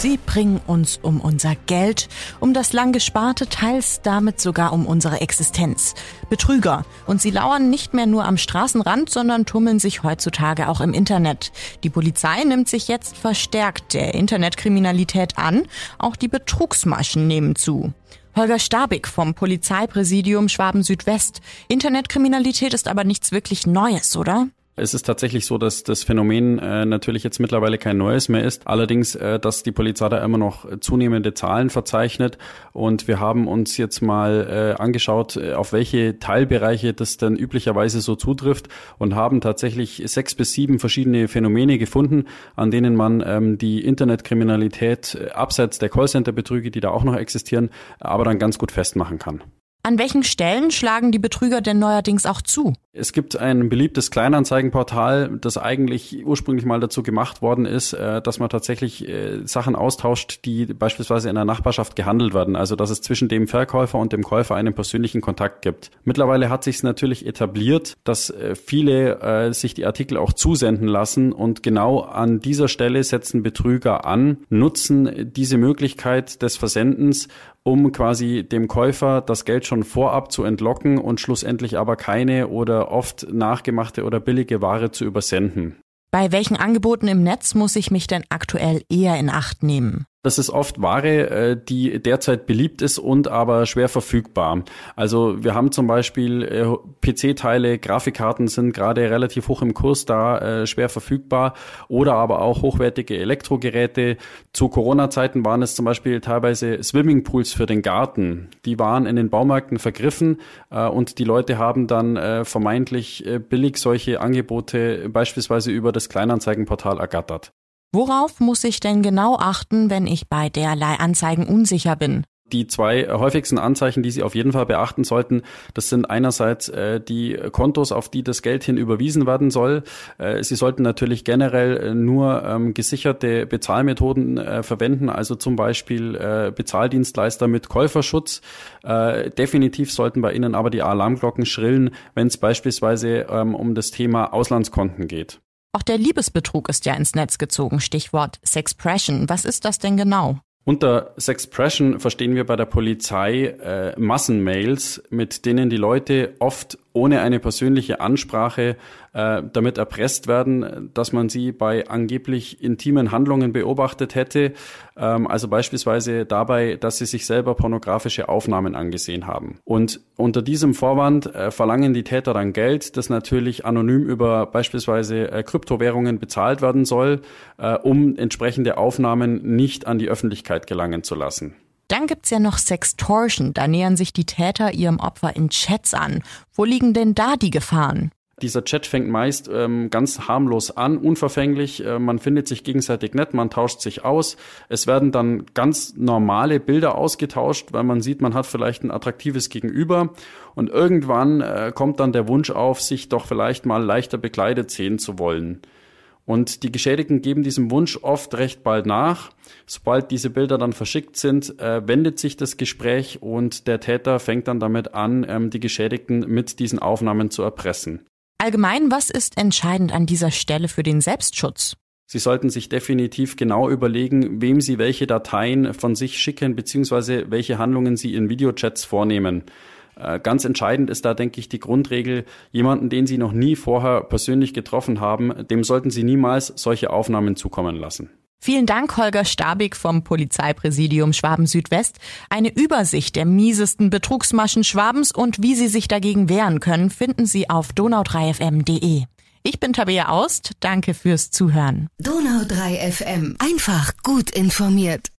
Sie bringen uns um unser Geld, um das lang gesparte, teils damit sogar um unsere Existenz. Betrüger. Und sie lauern nicht mehr nur am Straßenrand, sondern tummeln sich heutzutage auch im Internet. Die Polizei nimmt sich jetzt verstärkt der Internetkriminalität an. Auch die Betrugsmaschen nehmen zu. Holger Stabig vom Polizeipräsidium Schwaben Südwest. Internetkriminalität ist aber nichts wirklich Neues, oder? Es ist tatsächlich so, dass das Phänomen äh, natürlich jetzt mittlerweile kein neues mehr ist. Allerdings, äh, dass die Polizei da immer noch zunehmende Zahlen verzeichnet. Und wir haben uns jetzt mal äh, angeschaut, äh, auf welche Teilbereiche das denn üblicherweise so zutrifft und haben tatsächlich sechs bis sieben verschiedene Phänomene gefunden, an denen man ähm, die Internetkriminalität äh, abseits der Callcenter-Betrüge, die da auch noch existieren, aber dann ganz gut festmachen kann. An welchen Stellen schlagen die Betrüger denn neuerdings auch zu? Es gibt ein beliebtes Kleinanzeigenportal, das eigentlich ursprünglich mal dazu gemacht worden ist, äh, dass man tatsächlich äh, Sachen austauscht, die beispielsweise in der Nachbarschaft gehandelt werden. Also dass es zwischen dem Verkäufer und dem Käufer einen persönlichen Kontakt gibt. Mittlerweile hat sich es natürlich etabliert, dass äh, viele sich die Artikel auch zusenden lassen und genau an dieser Stelle setzen Betrüger an, nutzen diese Möglichkeit des Versendens, um quasi dem Käufer das Geld schon vorab zu entlocken und schlussendlich aber keine oder oft nachgemachte oder billige Ware zu übersenden. Bei welchen Angeboten im Netz muss ich mich denn aktuell eher in Acht nehmen? Das ist oft Ware, äh, die derzeit beliebt ist und aber schwer verfügbar. Also wir haben zum Beispiel äh, PC-Teile, Grafikkarten sind gerade relativ hoch im Kurs da, äh, schwer verfügbar oder aber auch hochwertige Elektrogeräte. Zu Corona-Zeiten waren es zum Beispiel teilweise Swimmingpools für den Garten. Die waren in den Baumärkten vergriffen und die Leute haben dann vermeintlich billig solche Angebote beispielsweise über das Kleinanzeigenportal ergattert. Worauf muss ich denn genau achten, wenn ich bei derlei Anzeigen unsicher bin? Die zwei häufigsten Anzeichen, die Sie auf jeden Fall beachten sollten, das sind einerseits äh, die Kontos, auf die das Geld hin überwiesen werden soll. Äh, Sie sollten natürlich generell äh, nur ähm, gesicherte Bezahlmethoden äh, verwenden, also zum Beispiel äh, Bezahldienstleister mit Käuferschutz. Äh, definitiv sollten bei Ihnen aber die Alarmglocken schrillen, wenn es beispielsweise ähm, um das Thema Auslandskonten geht. Auch der Liebesbetrug ist ja ins Netz gezogen. Stichwort Sexpression. Was ist das denn genau? Unter Sexpression verstehen wir bei der Polizei äh, Massenmails, mit denen die Leute oft ohne eine persönliche Ansprache äh, damit erpresst werden, dass man sie bei angeblich intimen Handlungen beobachtet hätte, ähm, also beispielsweise dabei, dass sie sich selber pornografische Aufnahmen angesehen haben. Und unter diesem Vorwand äh, verlangen die Täter dann Geld, das natürlich anonym über beispielsweise äh, Kryptowährungen bezahlt werden soll, äh, um entsprechende Aufnahmen nicht an die Öffentlichkeit gelangen zu lassen. Dann gibt's ja noch Sextortion. Da nähern sich die Täter ihrem Opfer in Chats an. Wo liegen denn da die Gefahren? Dieser Chat fängt meist ähm, ganz harmlos an, unverfänglich. Äh, man findet sich gegenseitig nett, man tauscht sich aus. Es werden dann ganz normale Bilder ausgetauscht, weil man sieht, man hat vielleicht ein attraktives Gegenüber. Und irgendwann äh, kommt dann der Wunsch auf, sich doch vielleicht mal leichter bekleidet sehen zu wollen. Und die Geschädigten geben diesem Wunsch oft recht bald nach. Sobald diese Bilder dann verschickt sind, äh, wendet sich das Gespräch und der Täter fängt dann damit an, ähm, die Geschädigten mit diesen Aufnahmen zu erpressen. Allgemein, was ist entscheidend an dieser Stelle für den Selbstschutz? Sie sollten sich definitiv genau überlegen, wem Sie welche Dateien von sich schicken, beziehungsweise welche Handlungen Sie in Videochats vornehmen. Äh, ganz entscheidend ist da, denke ich, die Grundregel, jemanden, den Sie noch nie vorher persönlich getroffen haben, dem sollten Sie niemals solche Aufnahmen zukommen lassen. Vielen Dank, Holger Stabig vom Polizeipräsidium Schwaben Südwest. Eine Übersicht der miesesten Betrugsmaschen Schwabens und wie Sie sich dagegen wehren können, finden Sie auf donau3fm.de. Ich bin Tabea Aust. Danke fürs Zuhören. Donau3 FM. Einfach gut informiert.